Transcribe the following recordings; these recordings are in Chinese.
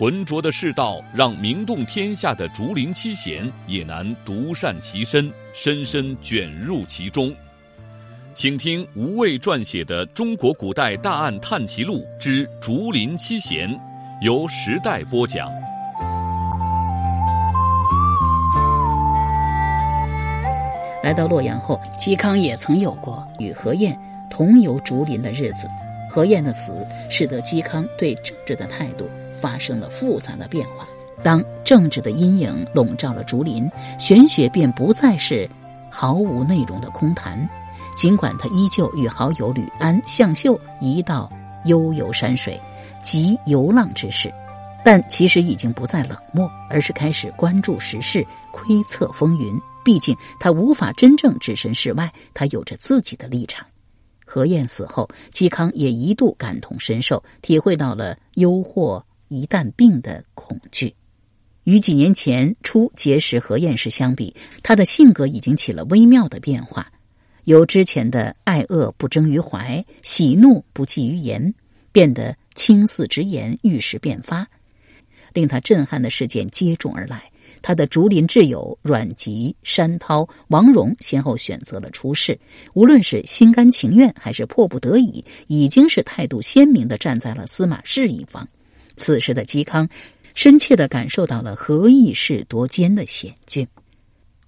浑浊的世道，让名动天下的竹林七贤也难独善其身，深深卷入其中。请听吴畏撰写的《中国古代大案探奇录之竹林七贤》，由时代播讲。来到洛阳后，嵇康也曾有过与何晏同游竹林的日子。何晏的死，使得嵇康对政治的态度。发生了复杂的变化。当政治的阴影笼罩了竹林，玄学便不再是毫无内容的空谈。尽管他依旧与好友吕安、向秀一道悠游山水，及游浪之事，但其实已经不再冷漠，而是开始关注时事、窥测风云。毕竟他无法真正置身事外，他有着自己的立场。何晏死后，嵇康也一度感同身受，体会到了忧祸。一旦病的恐惧，与几年前初结识何晏时相比，他的性格已经起了微妙的变化，由之前的爱恶不争于怀、喜怒不记于言，变得青似直言、遇事便发。令他震撼的事件接踵而来，他的竹林挚友阮籍、山涛、王戎先后选择了出世，无论是心甘情愿还是迫不得已，已经是态度鲜明的站在了司马氏一方。此时的嵇康，深切的感受到了何义士夺坚的险峻。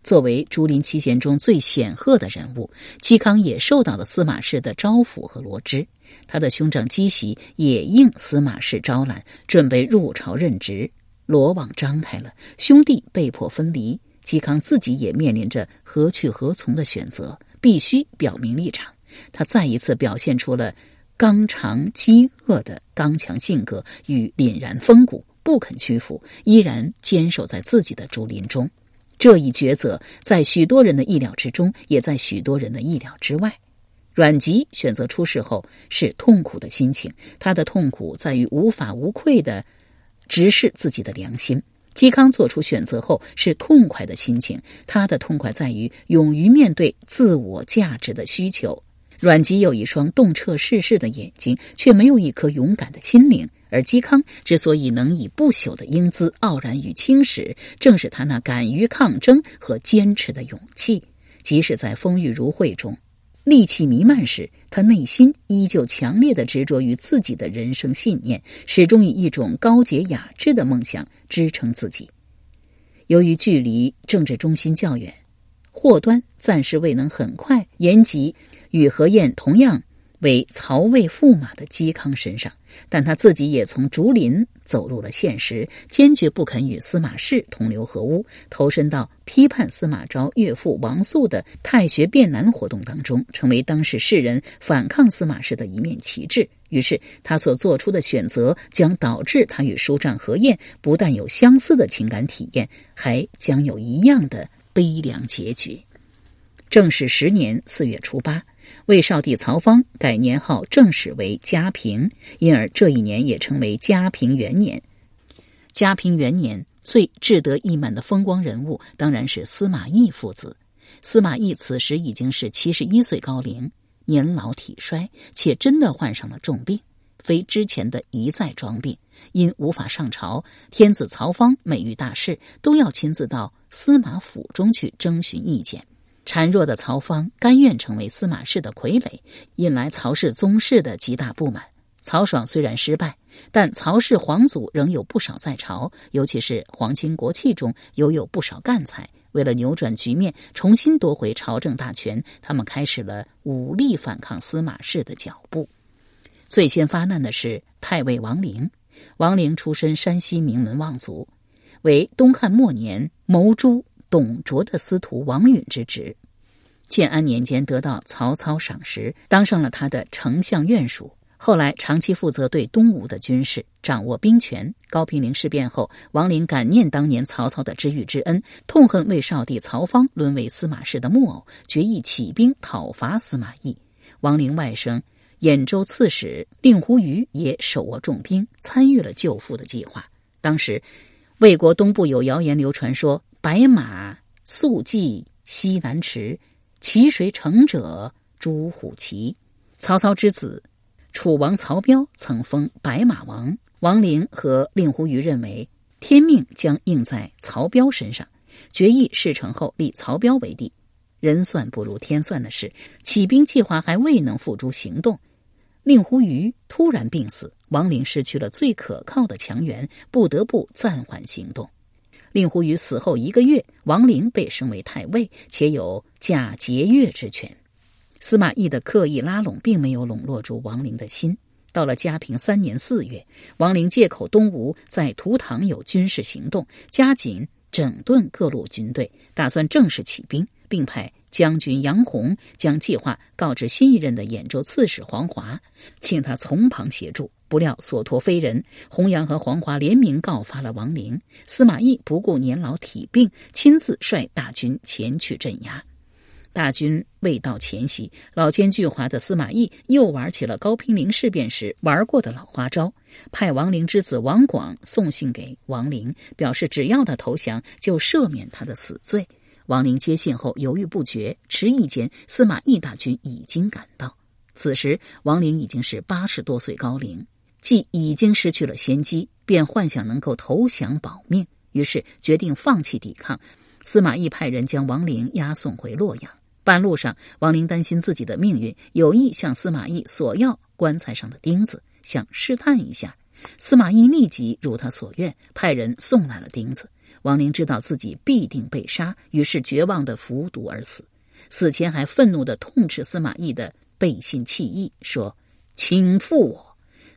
作为竹林七贤中最显赫的人物，嵇康也受到了司马氏的招抚和罗织。他的兄长姬喜也应司马氏招揽，准备入朝任职。罗网张开了，兄弟被迫分离，嵇康自己也面临着何去何从的选择，必须表明立场。他再一次表现出了。刚肠饥饿的刚强性格与凛然风骨，不肯屈服，依然坚守在自己的竹林中。这一抉择在许多人的意料之中，也在许多人的意料之外。阮籍选择出事后是痛苦的心情，他的痛苦在于无法无愧的直视自己的良心。嵇康做出选择后是痛快的心情，他的痛快在于勇于面对自我价值的需求。阮籍有一双洞彻世事的眼睛，却没有一颗勇敢的心灵。而嵇康之所以能以不朽的英姿傲然于青史，正是他那敢于抗争和坚持的勇气。即使在风雨如晦中，戾气弥漫时，他内心依旧强烈的执着于自己的人生信念，始终以一种高洁雅致的梦想支撑自己。由于距离政治中心较远，祸端暂时未能很快延及。与何晏同样为曹魏驸马的嵇康身上，但他自己也从竹林走入了现实，坚决不肯与司马氏同流合污，投身到批判司马昭岳父王肃的太学变难活动当中，成为当时世人反抗司马氏的一面旗帜。于是，他所做出的选择将导致他与书丈何晏不但有相似的情感体验，还将有一样的悲凉结局。正始十年四月初八。魏少帝曹芳改年号正式为嘉平，因而这一年也称为嘉平元年。嘉平元年最志得意满的风光人物，当然是司马懿父子。司马懿此时已经是七十一岁高龄，年老体衰，且真的患上了重病，非之前的一再装病。因无法上朝，天子曹芳每遇大事，都要亲自到司马府中去征询意见。孱弱的曹芳甘愿成为司马氏的傀儡，引来曹氏宗室的极大不满。曹爽虽然失败，但曹氏皇族仍有不少在朝，尤其是皇亲国戚中犹有不少干才。为了扭转局面，重新夺回朝政大权，他们开始了武力反抗司马氏的脚步。最先发难的是太尉王陵。王陵出身山西名门望族，为东汉末年谋诛。董卓的司徒王允之职，建安年间得到曹操赏识，当上了他的丞相院属。后来长期负责对东吴的军事，掌握兵权。高平陵事变后，王陵感念当年曹操的知遇之恩，痛恨魏少帝曹芳沦为司马氏的木偶，决意起兵讨伐司马懿。王陵外甥兖州刺史令狐虞也手握重兵，参与了救父的计划。当时，魏国东部有谣言流传说：“白马宿骑西南池，骑谁乘者朱虎骑。”曹操之子。楚王曹彪曾封白马王，王陵和令狐虞认为天命将应在曹彪身上，决议事成后立曹彪为帝。人算不如天算的是，起兵计划还未能付诸行动，令狐虞突然病死，王陵失去了最可靠的强援，不得不暂缓行动。令狐虞死后一个月，王陵被升为太尉，且有假节钺之权。司马懿的刻意拉拢，并没有笼络住王陵的心。到了嘉平三年四月，王陵借口东吴在图塘有军事行动，加紧整顿各路军队，打算正式起兵，并派将军杨洪将计划告知新一任的兖州刺史黄华，请他从旁协助。不料所托非人，弘扬和黄华联名告发了王陵。司马懿不顾年老体病，亲自率大军前去镇压。大军未到前夕，老奸巨猾的司马懿又玩起了高平陵事变时玩过的老花招，派王陵之子王广送信给王陵，表示只要他投降，就赦免他的死罪。王陵接信后犹豫不决，迟疑间，司马懿大军已经赶到。此时，王陵已经是八十多岁高龄，既已经失去了先机，便幻想能够投降保命，于是决定放弃抵抗。司马懿派人将王陵押送回洛阳。半路上，王陵担心自己的命运，有意向司马懿索要棺材上的钉子，想试探一下。司马懿立即如他所愿，派人送来了钉子。王陵知道自己必定被杀，于是绝望的服毒而死。死前还愤怒的痛斥司马懿的背信弃义，说：“请负我。”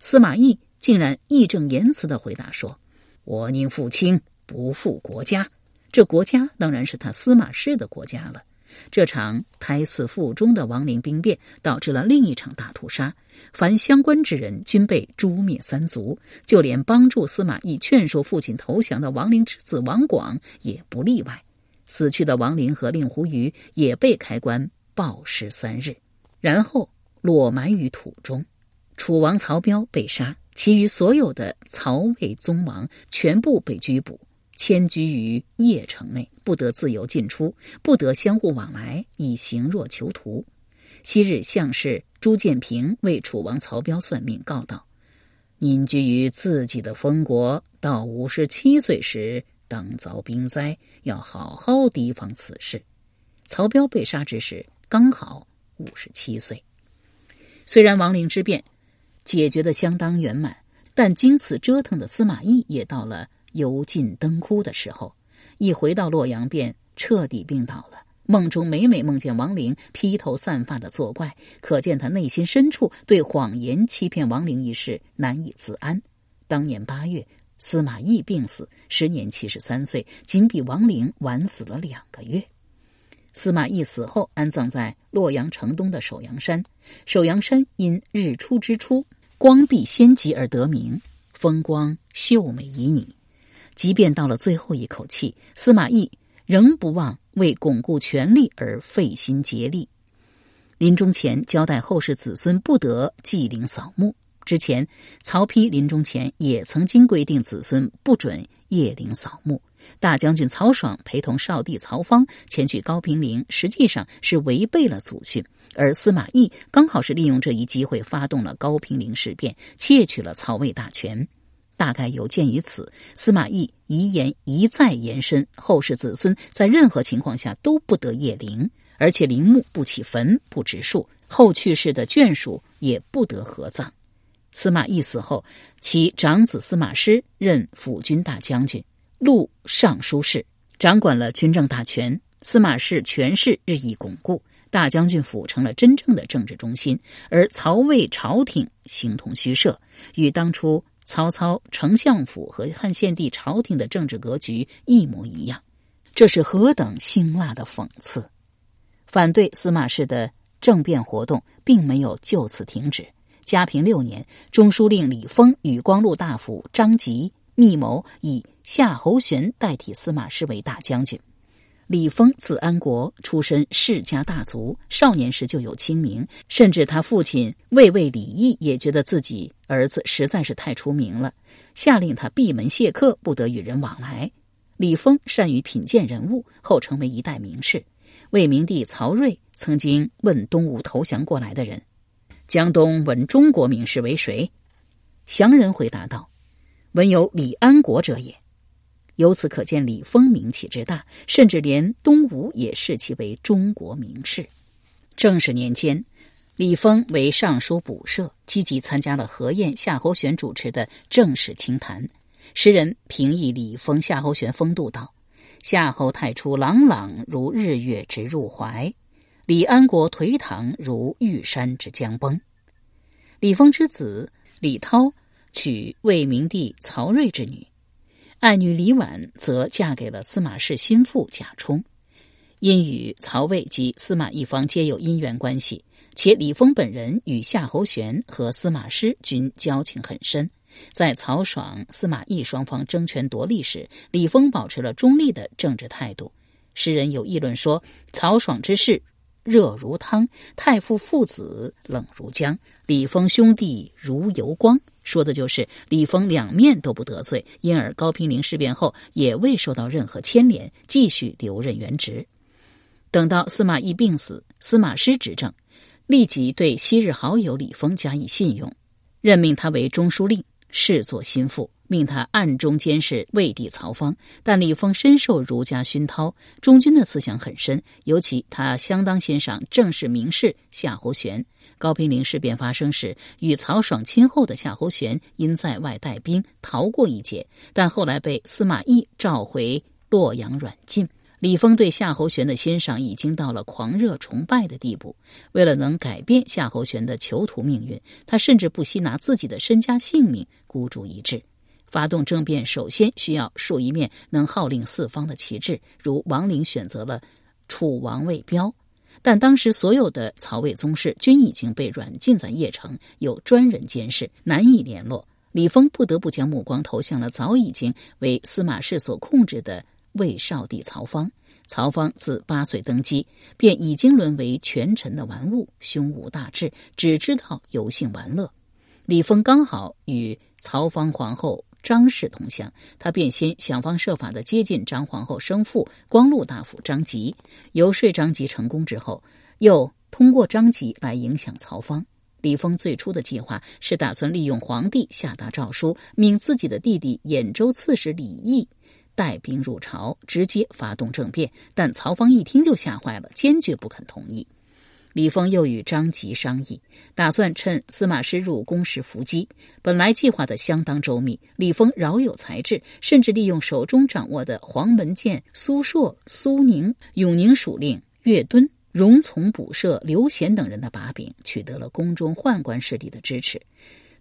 司马懿竟然义正言辞的回答说：“我宁负卿，不负国家。”这国家当然是他司马氏的国家了。这场胎死腹中的亡灵兵变，导致了另一场大屠杀，凡相关之人均被诛灭三族，就连帮助司马懿劝说父亲投降的王陵之子王广也不例外。死去的王陵和令狐虞也被开棺暴尸三日，然后落埋于土中。楚王曹彪被杀，其余所有的曹魏宗王全部被拘捕。迁居于邺城内，不得自由进出，不得相互往来，以行若囚徒。昔日相士朱建平为楚王曹彪算命，告道：“您居于自己的封国，到五十七岁时，当遭兵灾，要好好提防此事。”曹彪被杀之时，刚好五十七岁。虽然亡灵之变解决的相当圆满，但经此折腾的司马懿也到了。油尽灯枯的时候，一回到洛阳便彻底病倒了。梦中每每梦见王陵披头散发的作怪，可见他内心深处对谎言欺骗王陵一事难以自安。当年八月，司马懿病死，时年七十三岁，仅比王陵晚死了两个月。司马懿死后，安葬在洛阳城东的首阳山。首阳山因日出之初光碧先极而得名，风光秀美旖旎。即便到了最后一口气，司马懿仍不忘为巩固权力而费心竭力。临终前交代后世子孙不得祭陵扫墓。之前，曹丕临终前也曾经规定子孙不准谒陵扫墓。大将军曹爽陪同少帝曹芳前去高平陵，实际上是违背了祖训。而司马懿刚好是利用这一机会发动了高平陵事变，窃取了曹魏大权。大概有鉴于此，司马懿遗言一再延伸：后世子孙在任何情况下都不得谒陵，而且陵墓不起坟、不植树，后去世的眷属也不得合葬。司马懿死后，其长子司马师任辅军大将军、录尚书事，掌管了军政大权。司马氏权势日益巩固，大将军府成了真正的政治中心，而曹魏朝廷形同虚设，与当初。曹操丞相府和汉献帝朝廷的政治格局一模一样，这是何等辛辣的讽刺！反对司马氏的政变活动并没有就此停止。嘉平六年，中书令李丰与光禄大夫张吉密谋，以夏侯玄代替司马师为大将军。李丰字安国，出身世家大族，少年时就有清名，甚至他父亲魏魏李毅也觉得自己儿子实在是太出名了，下令他闭门谢客，不得与人往来。李丰善于品鉴人物，后成为一代名士。魏明帝曹睿曾经问东吴投降过来的人：“江东闻中国名士为谁？”降人回答道：“闻有李安国者也。”由此可见，李丰名气之大，甚至连东吴也视其为中国名士。正是年间，李丰为尚书补舍，积极参加了何晏、夏侯玄主持的正史清谈。诗人评议李丰、夏侯玄风度道：“夏侯太初朗朗如日月直入怀，李安国颓唐如玉山之将崩。”李丰之子李涛娶魏明帝曹睿之女。爱女李婉则嫁给了司马氏心腹贾充，因与曹魏及司马一方皆有姻缘关系，且李丰本人与夏侯玄和司马师均交情很深，在曹爽、司马懿双方争权夺利时，李丰保持了中立的政治态度。诗人有议论说：“曹爽之事热如汤，太傅父子冷如姜，李丰兄弟如油光。”说的就是李丰两面都不得罪，因而高平陵事变后也未受到任何牵连，继续留任原职。等到司马懿病死，司马师执政，立即对昔日好友李丰加以信用，任命他为中书令，视作心腹。命他暗中监视魏帝曹芳，但李丰深受儒家熏陶，忠君的思想很深，尤其他相当欣赏正式名士夏侯玄。高平陵事变发生时，与曹爽亲厚的夏侯玄因在外带兵逃过一劫，但后来被司马懿召回洛阳软禁。李丰对夏侯玄的欣赏已经到了狂热崇拜的地步。为了能改变夏侯玄的囚徒命运，他甚至不惜拿自己的身家性命孤注一掷。发动政变，首先需要竖一面能号令四方的旗帜，如王陵选择了楚王魏标，但当时所有的曹魏宗室均已经被软禁在邺城，有专人监视，难以联络。李丰不得不将目光投向了早已经为司马氏所控制的魏少帝曹芳。曹芳自八岁登基，便已经沦为权臣的玩物，胸无大志，只知道游性玩乐。李丰刚好与曹芳皇后。张氏同乡，他便先想方设法的接近张皇后生父光禄大夫张吉，游说张吉成功之后，又通过张吉来影响曹芳。李丰最初的计划是打算利用皇帝下达诏书，命自己的弟弟兖州刺史李毅带兵入朝，直接发动政变。但曹芳一听就吓坏了，坚决不肯同意。李丰又与张吉商议，打算趁司马师入宫时伏击。本来计划的相当周密，李丰饶有才智，甚至利用手中掌握的黄门监苏硕、苏宁、永宁属令岳敦、荣从补射刘贤等人的把柄，取得了宫中宦官势力的支持。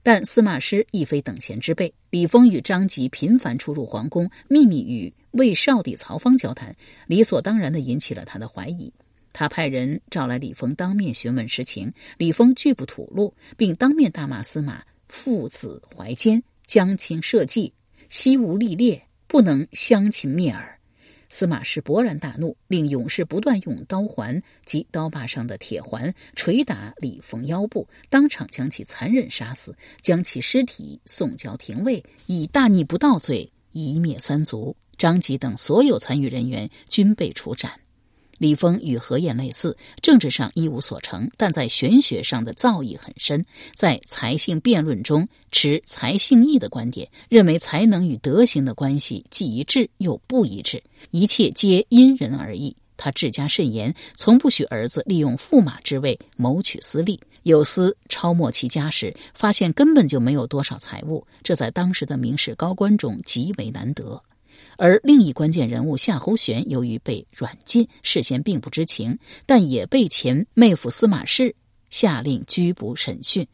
但司马师亦非等闲之辈，李峰与张吉频繁出入皇宫，秘密与魏少帝曹芳交谈，理所当然的引起了他的怀疑。他派人召来李丰，当面询问实情。李丰拒不吐露，并当面大骂司马父子怀奸，将亲社稷，西吴立烈，不能相秦灭耳。司马师勃然大怒，令勇士不断用刀环及刀把上的铁环捶打李丰腰部，当场将其残忍杀死，将其尸体送交廷尉，以大逆不道罪一灭三族。张吉等所有参与人员均被处斩。李丰与何晏类似，政治上一无所成，但在玄学上的造诣很深。在才性辩论中持才性义的观点，认为才能与德行的关系既一致又不一致，一切皆因人而异。他治家甚严，从不许儿子利用驸马之位谋取私利。有司抄没其家时，发现根本就没有多少财物，这在当时的名士高官中极为难得。而另一关键人物夏侯玄，由于被软禁，事先并不知情，但也被前妹夫司马氏下令拘捕审讯。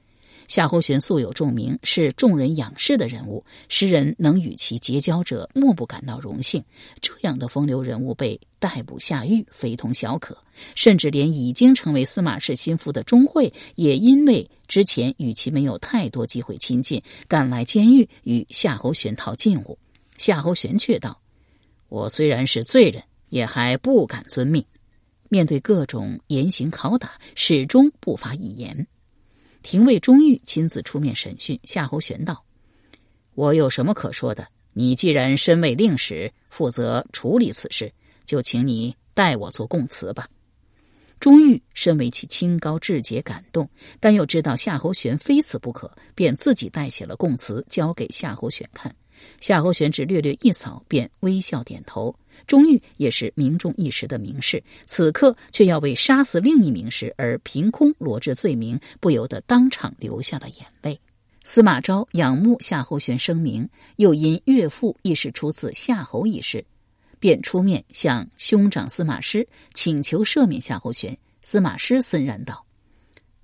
夏侯玄素有重名，是众人仰视的人物，诗人能与其结交者，莫不感到荣幸。这样的风流人物被逮捕下狱，非同小可。甚至连已经成为司马氏心腹的钟会，也因为之前与其没有太多机会亲近，赶来监狱与夏侯玄套近乎。夏侯玄却道：“我虽然是罪人，也还不敢遵命。”面对各种严刑拷打，始终不发一言。廷尉钟玉亲自出面审讯夏侯玄道：“我有什么可说的？你既然身为令史，负责处理此事，就请你代我做供词吧。”钟玉身为其清高志节感动，但又知道夏侯玄非此不可，便自己代写了供词，交给夏侯玄看。夏侯玄只略略一扫，便微笑点头。钟玉也是名重一时的名士，此刻却要为杀死另一名士而凭空罗织罪名，不由得当场流下了眼泪。司马昭仰慕夏侯玄声名，又因岳父亦是出自夏侯一事。便出面向兄长司马师请求赦免夏侯玄。司马师森然道：“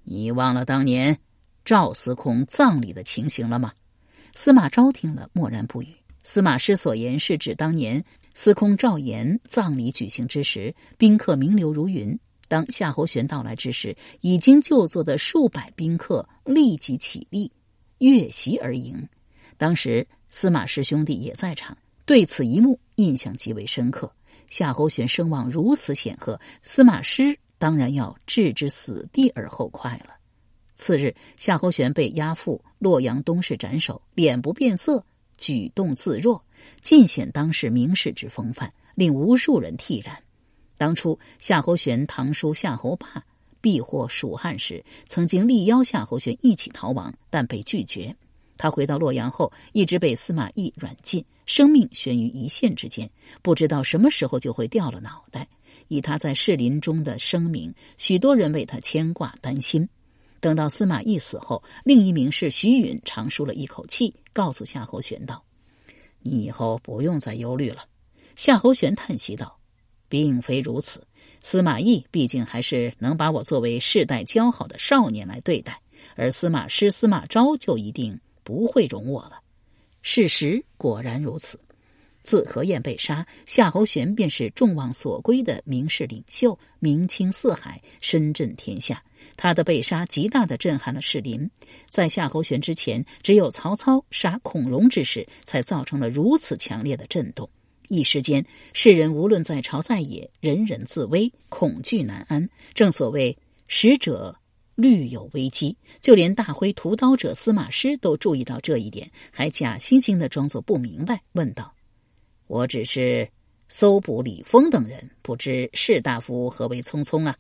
你忘了当年赵司空葬礼的情形了吗？”司马昭听了，默然不语。司马师所言是指当年司空赵岩葬礼举行之时，宾客名流如云。当夏侯玄到来之时，已经就座的数百宾客立即起立，越席而迎。当时司马师兄弟也在场。对此一幕印象极为深刻。夏侯玄声望如此显赫，司马师当然要置之死地而后快了。次日，夏侯玄被押赴洛阳东市斩首，脸不变色，举动自若，尽显当时名士之风范，令无数人惕然。当初夏侯玄堂叔夏侯霸避祸蜀汉时，曾经力邀夏侯玄一起逃亡，但被拒绝。他回到洛阳后，一直被司马懿软禁，生命悬于一线之间，不知道什么时候就会掉了脑袋。以他在士林中的声名，许多人为他牵挂担心。等到司马懿死后，另一名士徐允长舒了一口气，告诉夏侯玄道：“你以后不用再忧虑了。”夏侯玄叹息道：“并非如此，司马懿毕竟还是能把我作为世代交好的少年来对待，而司马师、司马昭就一定。”不会容我了。事实果然如此。自何晏被杀，夏侯玄便是众望所归的名士领袖，名清四海，声震天下。他的被杀极大的震撼了士林。在夏侯玄之前，只有曹操杀孔融之事，才造成了如此强烈的震动。一时间，世人无论在朝在野，人人自危，恐惧难安。正所谓使者。虑有危机，就连大挥屠刀者司马师都注意到这一点，还假惺惺的装作不明白，问道：“我只是搜捕李丰等人，不知士大夫何为匆匆啊？”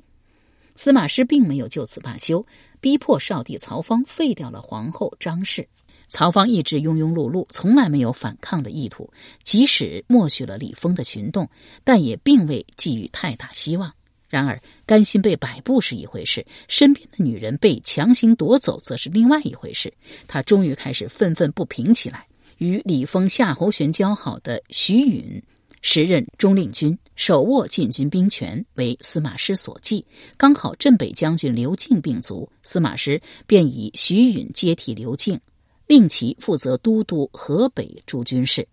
司马师并没有就此罢休，逼迫少帝曹芳废掉了皇后张氏。曹芳一直庸庸碌碌，从来没有反抗的意图，即使默许了李丰的行动，但也并未寄予太大希望。然而，甘心被摆布是一回事，身边的女人被强行夺走则是另外一回事。他终于开始愤愤不平起来。与李丰、夏侯玄交好的徐允，时任中令军，手握禁军兵权，为司马师所忌。刚好镇北将军刘敬病卒，司马师便以徐允接替刘敬，令其负责都督河北诸军事。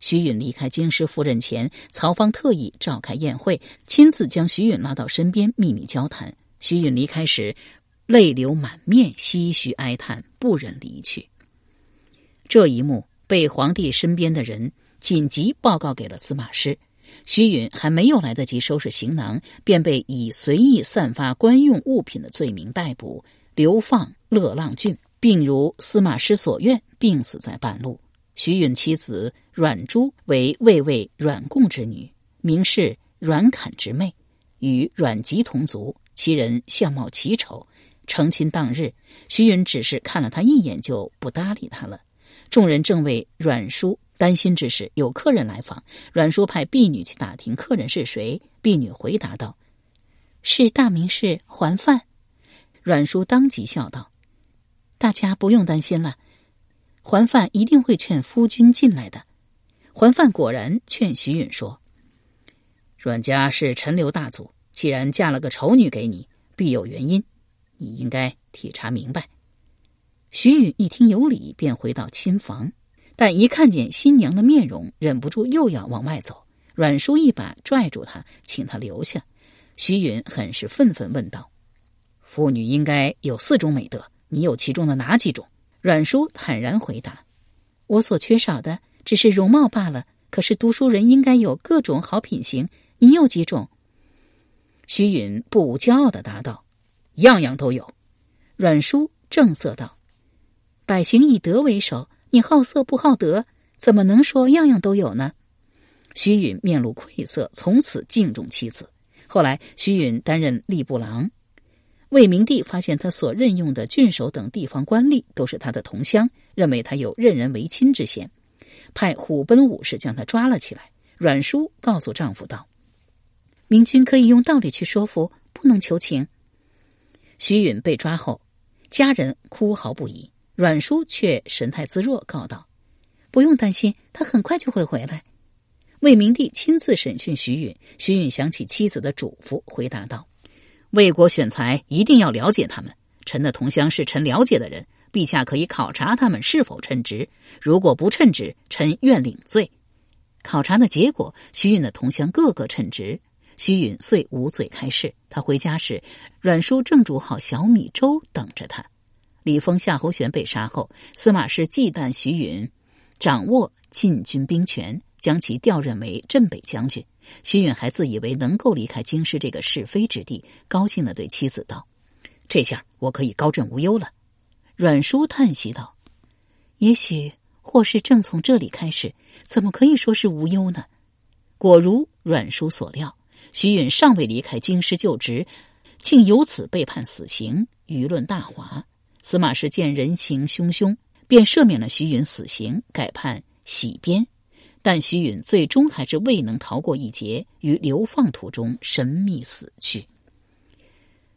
徐允离开京师赴任前，曹芳特意召开宴会，亲自将徐允拉到身边，秘密交谈。徐允离开时，泪流满面，唏嘘哀叹，不忍离去。这一幕被皇帝身边的人紧急报告给了司马师。徐允还没有来得及收拾行囊，便被以随意散发官用物品的罪名逮捕，流放乐浪郡，并如司马师所愿，病死在半路。徐允妻子阮珠为魏魏阮贡之女，名是阮侃之妹，与阮籍同族。其人相貌奇丑。成亲当日，徐允只是看了他一眼，就不搭理他了。众人正为阮叔担心之时，有客人来访。阮叔派婢女去打听客人是谁。婢女回答道：“是大名士桓范。”阮叔当即笑道：“大家不用担心了。”桓范一定会劝夫君进来的。桓范果然劝徐允说：“阮家是陈留大族，既然嫁了个丑女给你，必有原因，你应该体察明白。”徐允一听有理，便回到亲房，但一看见新娘的面容，忍不住又要往外走。阮叔一把拽住他，请他留下。徐允很是愤愤问道：“妇女应该有四种美德，你有其中的哪几种？”阮叔坦然回答：“我所缺少的只是容貌罢了。可是读书人应该有各种好品行，你有几种？”徐允不无骄傲的答道：“样样都有。”阮叔正色道：“百行以德为首，你好色不好德，怎么能说样样都有呢？”徐允面露愧色，从此敬重妻子。后来，徐允担任吏部郎，魏明帝发现他所任用的郡守等地方官吏都是他的同乡，认为他有任人唯亲之嫌，派虎贲武士将他抓了起来。阮叔告诉丈夫道：“明君可以用道理去说服，不能求情。”徐允被抓后，家人哭嚎不已，阮叔却神态自若，告道：“不用担心，他很快就会回来。”魏明帝亲自审讯徐允，徐允想起妻子的嘱咐，回答道：“魏国选才一定要了解他们。臣的同乡是臣了解的人，陛下可以考察他们是否称职。如果不称职，臣愿领罪。”考察的结果，徐允的同乡个个称职，徐允遂无罪开释。他回家时，阮叔正煮好小米粥等着他。李丰、夏侯玄被杀后，司马师忌惮徐允掌握禁军兵权。将其调任为镇北将军，徐允还自以为能够离开京师这个是非之地，高兴的对妻子道：“这下我可以高枕无忧了。”阮叔叹息道：“也许祸事正从这里开始，怎么可以说是无忧呢？”果如阮叔所料，徐允尚未离开京师就职，竟由此被判死刑，舆论大哗。司马师见人行汹汹，便赦免了徐允死刑，改判洗鞭。但徐允最终还是未能逃过一劫，于流放途中神秘死去。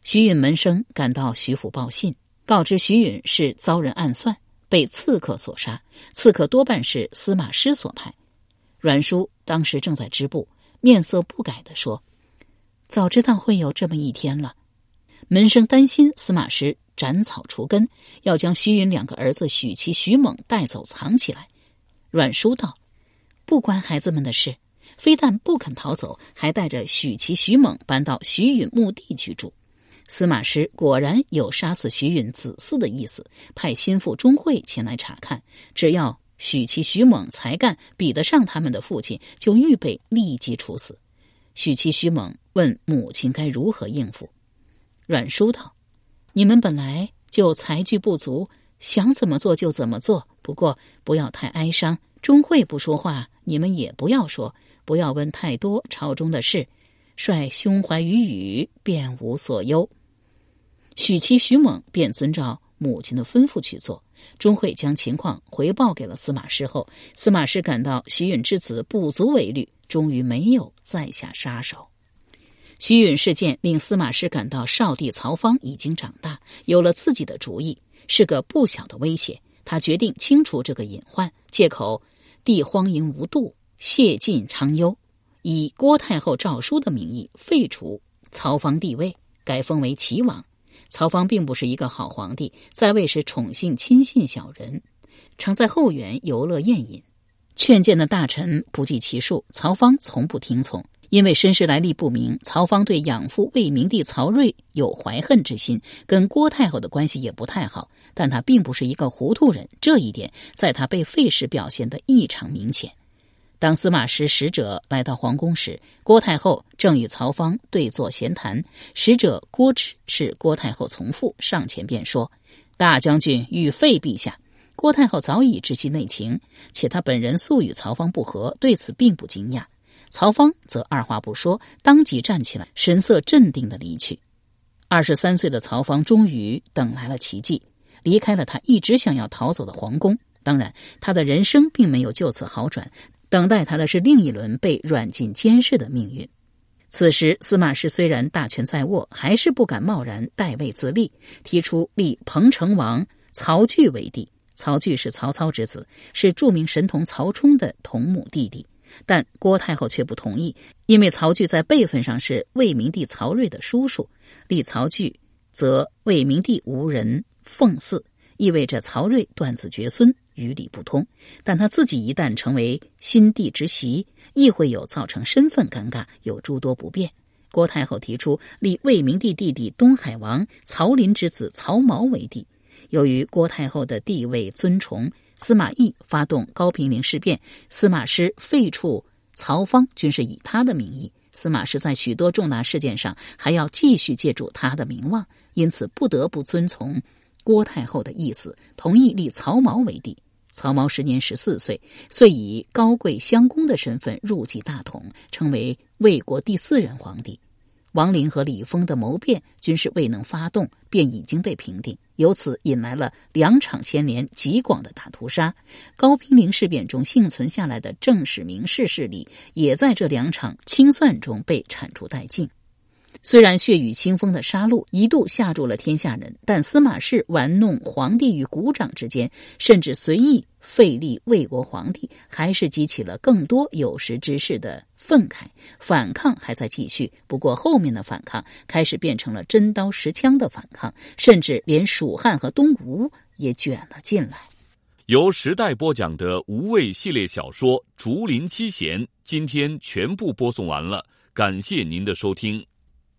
徐允门生赶到徐府报信，告知徐允是遭人暗算，被刺客所杀。刺客多半是司马师所派。阮叔当时正在织布，面色不改的说：“早知道会有这么一天了。”门生担心司马师斩草除根，要将徐允两个儿子许琪、许猛带走藏起来。阮叔道。不关孩子们的事，非但不肯逃走，还带着许琪、许猛搬到徐允墓地居住。司马师果然有杀死徐允子嗣的意思，派心腹钟会前来查看。只要许琪、许猛才干比得上他们的父亲，就预备立即处死。许琪、徐猛问母亲该如何应付，阮叔道：“你们本来就才具不足，想怎么做就怎么做。不过不要太哀伤。”钟会不说话，你们也不要说，不要问太多朝中的事，率胸怀于语，便无所忧。许七、许猛便遵照母亲的吩咐去做。钟会将情况回报给了司马师后，司马师感到徐允之子不足为虑，终于没有再下杀手。徐允事件令司马师感到少帝曹芳已经长大，有了自己的主意，是个不小的威胁。他决定清除这个隐患，借口。帝荒淫无度，谢晋昌忧，以郭太后诏书的名义废除曹芳帝位，改封为齐王。曹芳并不是一个好皇帝，在位时宠幸亲信小人，常在后园游乐宴饮，劝谏的大臣不计其数，曹芳从不听从。因为身世来历不明，曹芳对养父魏明帝曹睿有怀恨之心，跟郭太后的关系也不太好。但他并不是一个糊涂人，这一点在他被废时表现得异常明显。当司马师使者来到皇宫时，郭太后正与曹芳对坐闲谈。使者郭芝是郭太后从父，上前便说：“大将军欲废陛下。”郭太后早已知悉内情，且他本人素与曹芳不和，对此并不惊讶。曹芳则二话不说，当即站起来，神色镇定的离去。二十三岁的曹芳终于等来了奇迹，离开了他一直想要逃走的皇宫。当然，他的人生并没有就此好转，等待他的是另一轮被软禁监视的命运。此时，司马师虽然大权在握，还是不敢贸然代位自立，提出立彭城王曹据为帝。曹据是曹操之子，是著名神童曹冲的同母弟弟。但郭太后却不同意，因为曹据在辈分上是魏明帝曹睿的叔叔，立曹据则魏明帝无人奉祀，意味着曹睿断子绝孙，与理不通。但他自己一旦成为新帝之媳，亦会有造成身份尴尬，有诸多不便。郭太后提出立魏明帝弟弟东海王曹林之子曹髦为帝。由于郭太后的地位尊崇，司马懿发动高平陵事变，司马师废黜曹芳，均是以他的名义。司马师在许多重大事件上还要继续借助他的名望，因此不得不遵从郭太后的意思，同意立曹髦为帝。曹髦时年十四岁，遂以高贵襄公的身份入继大统，成为魏国第四任皇帝。王林和李峰的谋变均是未能发动，便已经被平定，由此引来了两场牵连极广的大屠杀。高平陵事变中幸存下来的正史名士势力，也在这两场清算中被铲除殆尽。虽然血雨腥风的杀戮一度吓住了天下人，但司马氏玩弄皇帝与股掌之间，甚至随意废立魏国皇帝，还是激起了更多有识之士的愤慨。反抗还在继续，不过后面的反抗开始变成了真刀实枪的反抗，甚至连蜀汉和东吴也卷了进来。由时代播讲的无畏系列小说《竹林七贤》，今天全部播送完了，感谢您的收听。